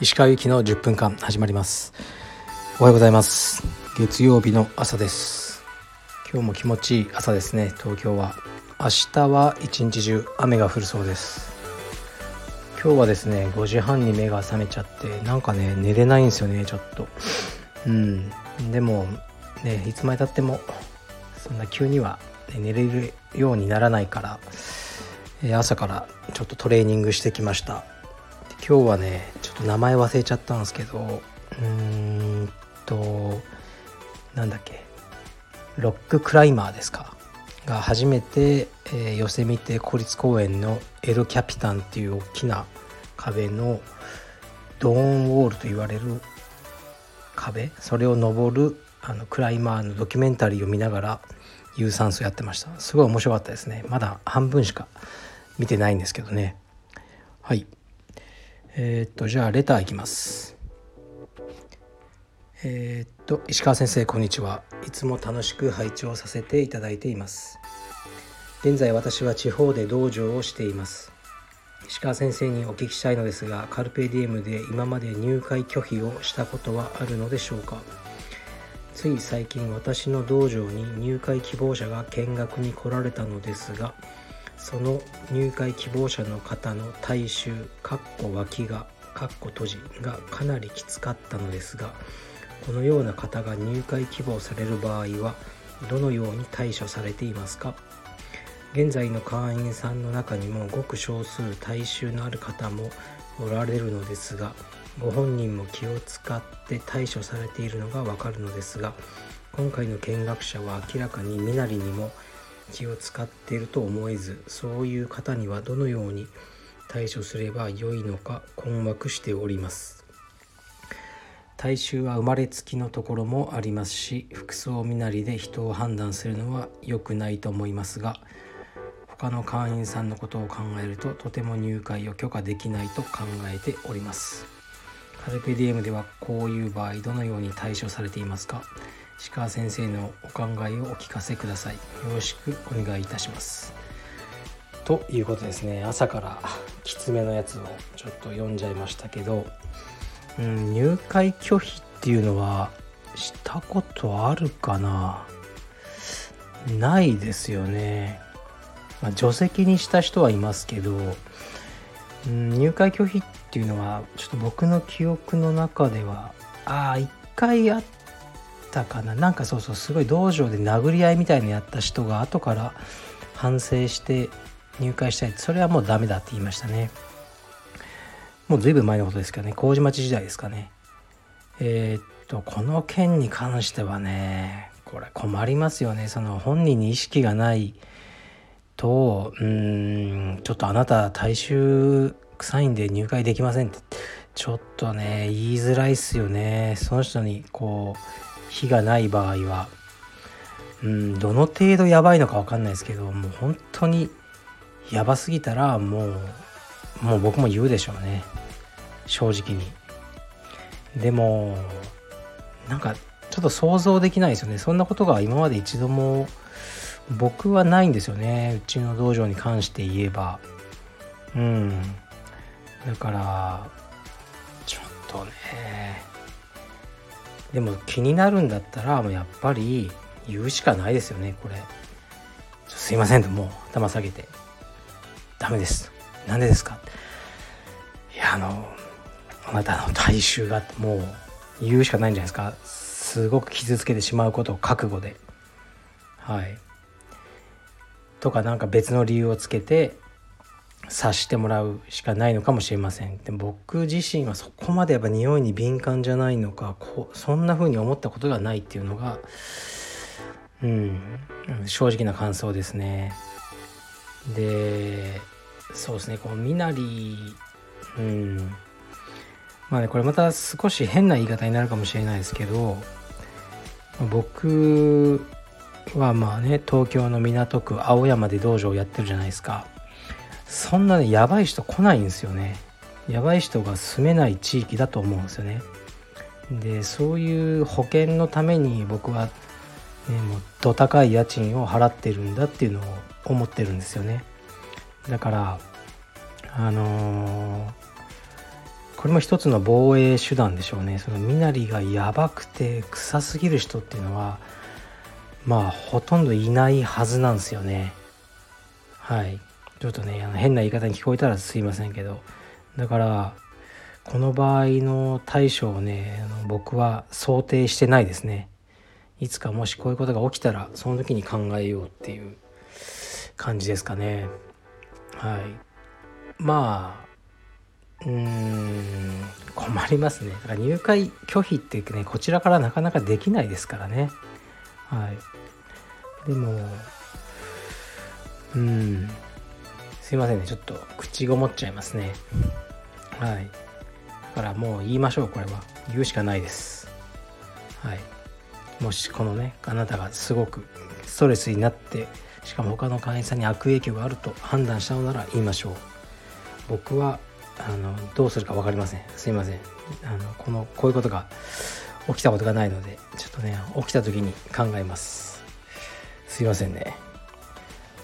石川由紀の10分間始まります。おはようございます。月曜日の朝です。今日も気持ちいい朝ですね。東京は明日は一日中雨が降るそうです。今日はですね5時半に目が覚めちゃってなんかね寝れないんですよねちょっと。うん。でもねいつまでたってもそんな急には、ね、寝れるようにならないからえ朝からちょっとトレーニングしてきました。今日はねちょっと名前忘れちゃったんですけどうーんとなんだっけロッククライマーですか？が初めて、えー、ヨセミテ国立公園のエル・キャピタンっていう大きな壁のドーンウォールと言われる壁？それを登るあのクライマーのドキュメンタリーを見ながら有酸素やってました。すごい面白かったですね。まだ半分しか見てないんですけどね。はい。えー、っとじゃあレターいきます。えー、っと石川先生こんにちは。いつも楽しく拝聴させていただいています。現在私は地方で道場をしています。石川先生にお聞きしたいのですがカルペディエムで今まで入会拒否をしたことはあるのでしょうか。つい最近私の道場に入会希望者が見学に来られたのですがその入会希望者の方の体臭かっこ脇がかっこ閉じがかなりきつかったのですがこのような方が入会希望される場合はどのように対処されていますか？現在の会員さんの中にもごく少数体臭のある方もおられるのですがご本人も気を使って対処されているのがわかるのですが今回の見学者は明らかに身なりにも気を使っていると思えずそういう方にはどのように対処すればよいのか困惑しております。体臭は生まれつきのところもありますし服装身なりで人を判断するのは良くないと思いますが他の会員さんのことを考えるととても入会を許可できないと考えております。カルペディエムではこういう場合どのように対処されていますか？石川先生のお考えをお聞かせください。よろしくお願いいたします。ということですね。朝からきつめのやつをちょっと読んじゃいましたけど、うん、入会拒否っていうのはしたことあるかな？ないですよね、まあ、除籍にした人はいますけど、うん、入会拒否っていうのはちょっと僕の記憶の中ではああ一回あったかな。なんかそうそうすごい道場で殴り合いみたいにやった人が後から反省して入会したいそれはもうダメだって言いましたね。もう随分前のことですけどね。麹町時代ですかね。えー、っとこの件に関してはねこれ困りますよね。その本人に意識がないとうんちょっとあなた大衆臭いんで入会できませんって。ちょっとね言いづらいっすよね。その人にこう火がない場合は。うんどの程度やばいのか分かんないですけどもう本当にやばすぎたらもうもう僕も言うでしょうね。正直に。でもなんかちょっと想像できないですよね。そんなことが今まで一度も僕はないんですよね。うちの道場に関して言えば。うん。だからちょっとね。でも気になるんだったらもうやっぱり言うしかないですよねこれ。すいませんともう頭下げて。ダメです。なんでですか？いやあのあなたの体臭がもう言うしかないんじゃないですか。すごく傷つけてしまうことを覚悟で。はい。とかなんか別の理由をつけて察してもらうしかないのかもしれません。で僕自身はそこまでやっぱ匂いに敏感じゃないのかこうそんな風に思ったことがないっていうのがうん正直な感想ですね。でそうですね。この身なりうん。まあねこれまた少し変な言い方になるかもしれないですけど僕はまあね東京の港区青山で道場をやってるじゃないですか。そんなねやばい人来ないんですよね。やばい人が住めない地域だと思うんですよね。でそういう保険のために僕は、ね、もうど高い家賃を払ってるんだっていうのを思ってるんですよね。だからあのー、これも一つの防衛手段でしょうね。その身なりがやばくて臭すぎる人っていうのはまあほとんどいないはずなんですよね。はい。ちょっとねあの変な言い方に聞こえたらすいませんけどだからこの場合の対処をねあの僕は想定してないですね。いつかもしこういうことが起きたらその時に考えようっていう感じですかね。はい。まあうーん困りますね。だから入会拒否ってねこちらからなかなかできないですからね。はい。でもうんすいませんね。ちょっと口ごもっちゃいますね。はい。だからもう言いましょうこれは。言うしかないです。はい。もしこのねあなたがすごくストレスになってしかも他の会員さんに悪影響があると判断したのなら言いましょう。僕はあのどうするか分かりません。すいません。あのこのこういうことが起きたことがないのでちょっとね起きた時に考えます。すいませんね。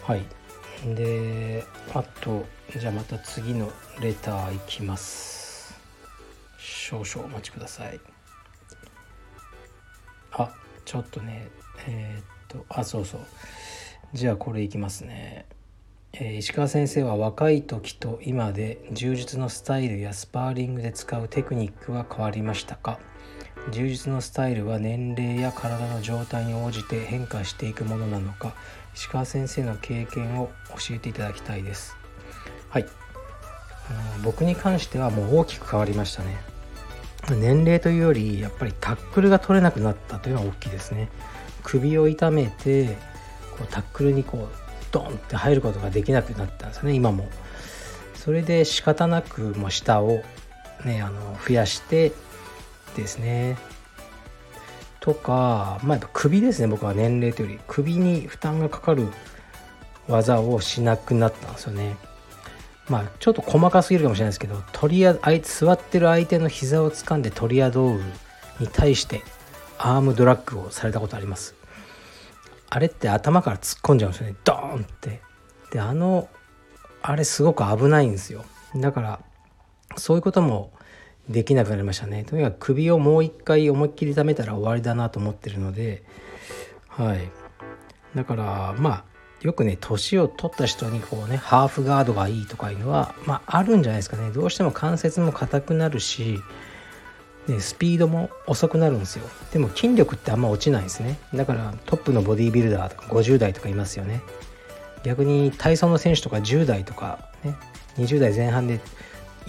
はい。であとじゃあまた次のレターいきます。少々お待ちください。あちょっとねえー、っとあそうそう。じゃあこれいきますね、えー、石川先生は若い時と今で柔術のスタイルやスパーリングで使うテクニックは変わりましたか？柔術のスタイルは年齢や体の状態に応じて変化していくものなのか？石川先生の経験を教えていただきたいです。はい。あの僕に関してはもう大きく変わりましたね。年齢というよりやっぱりタックルが取れなくなったというのは大きいですね。首を痛めてこうタックルにこうドンって入ることができなくなったんですよね今も。それで仕方なくもう下をねあの増やしてですね。とかまあやっぱ首ですね僕は年齢というより。首に負担がかかる技をしなくなったんですよね。まあちょっと細かすぎるかもしれないですけどトリアあいつ座ってる相手の膝を掴んでトリアドールに対してアームドラッグをされたことあります。あれって頭から突っ込んじゃうんですよね。ドーンって。であのあれすごく危ないんですよ。だからそういうこともできなくなりましたね。とにかく首をもう一回思いっきり痛めたら終わりだなと思ってるのではい。だからまあよくね年を取った人にこうねハーフガードがいいとかいうのはまああるんじゃないですかね。どうしても関節も硬くなるしでスピードも遅くなるんですよ。でも筋力ってあんま落ちないですね。だからトップのボディービルダーとか50代とかいますよね。逆に体操の選手とか10代とかね20代前半で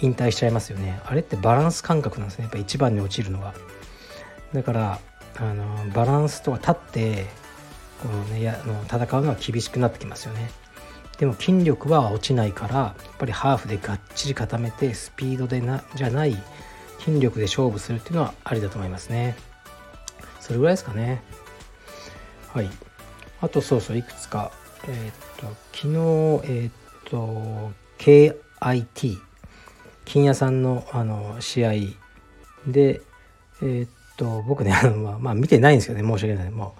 引退しちゃいますよね。あれってバランス感覚なんですね。やっぱ一番に落ちるのは。だからあのバランスとか立ってこの、ね、やの戦うのは厳しくなってきますよね。でも筋力は落ちないからやっぱりハーフでがっちり固めてスピードでなじゃない筋力で勝負するっていうのはありだと思いますね。それぐらいですかね。はい。あとそうそういくつか。えー、っと昨日えー、っと KIT 金谷さんのあの試合。でえー、っと僕ねあの、まあ、まあ見てないんですよね。申し訳ない。も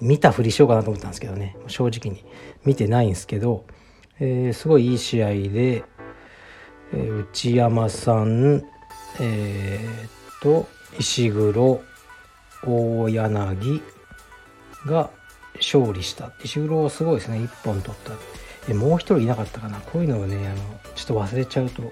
う見たふりしようかなと思ったんですけどね。正直に。見てないんですけど、え、すごいいい試合で、え、内山さんえー、っと石黒大柳が勝利した。石黒すごいですね。1本取った。えもう一人いなかったかな。こういうのをねあのちょっと忘れちゃうと、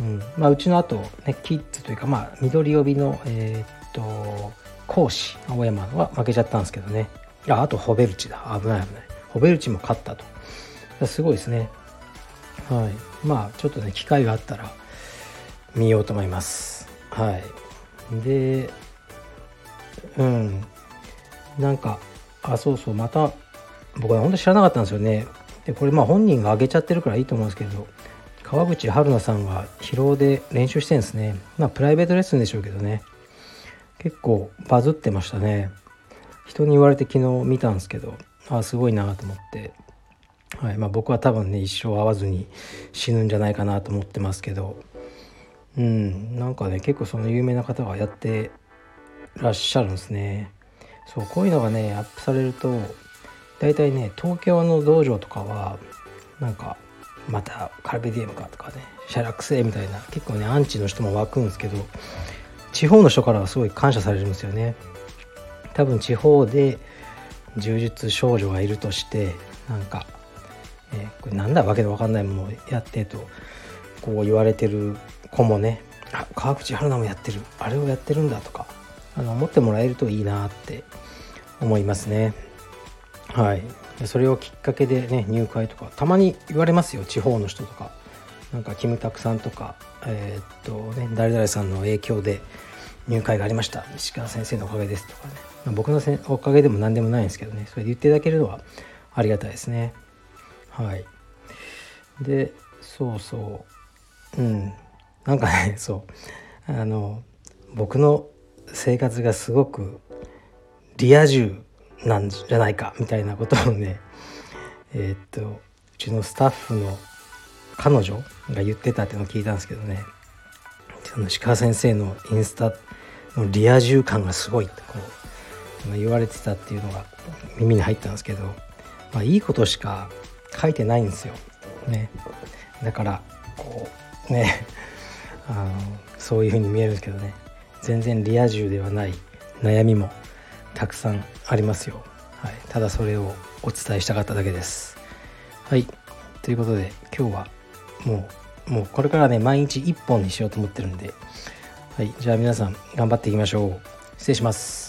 うん。まあ、うちの後ねキッズというかまあ緑帯のえー、っと講師青山は負けちゃったんですけどね。ああとホベルチだ。危ない危ない。ホベルチも勝ったと。すごいですね。はい。まあちょっとね機会があったら見ようと思います。はい。でうん。なんかあそうそう。また僕は本当知らなかったんですよね。でこれまあ本人が上げちゃってるからいいと思うんですけど川口春奈さんが疲労で練習してるんですね。まあプライベートレッスンでしょうけどね。結構バズってましたね。人に言われて昨日見たんですけどあすごいなと思って。はい。まあ、僕は多分ね一生会わずに死ぬんじゃないかなと思ってますけど。うん。なんかね結構その有名な方がやってらっしゃるんですね。そうこういうのがねアップされると大体ね東京の道場とかはなんかまたカルビディウムかとかねシャラクセみたいな結構ねアンチの人も湧くんですけど地方の人からはすごい感謝されるんですよね。多分地方で柔術少女がいるとしてなんか、えー、これなんだわけで分かんないものをやってとこう言われてる子もねあ川口春奈もやってるあれをやってるんだとかあの思ってもらえるといいなって思いますね。はい。それをきっかけでね入会とかたまに言われますよ地方の人とか。なんかキムタクさんとかえー、っとね誰々さんの影響で入会がありました。石川先生のおかげですとかね、まあ、僕のせおかげでも何でもないんですけどね。それで言っていただけるのはありがたいですね。はい。でそうそう。うんなんかねそう。あの僕の生活がすごくリア充なんじゃないかみたいなことをね えー、っとうちのスタッフの彼女が言ってたっていうのを聞いたんですけどね。その石川先生のインスタのリア充感がすごいってこう言われてたっていうのが耳に入ったんですけど、まあ、いいことしか書いてないんですよ。ね、だからこうねあのそういう風に見えるんですけどね。全然リア充ではない悩みもたくさんありますよ、はい、ただそれをお伝えしたかっただけです。はい。ということで今日はもうもうこれからね毎日1本にしようと思ってるんで。はい。じゃあ皆さん頑張っていきましょう。失礼します。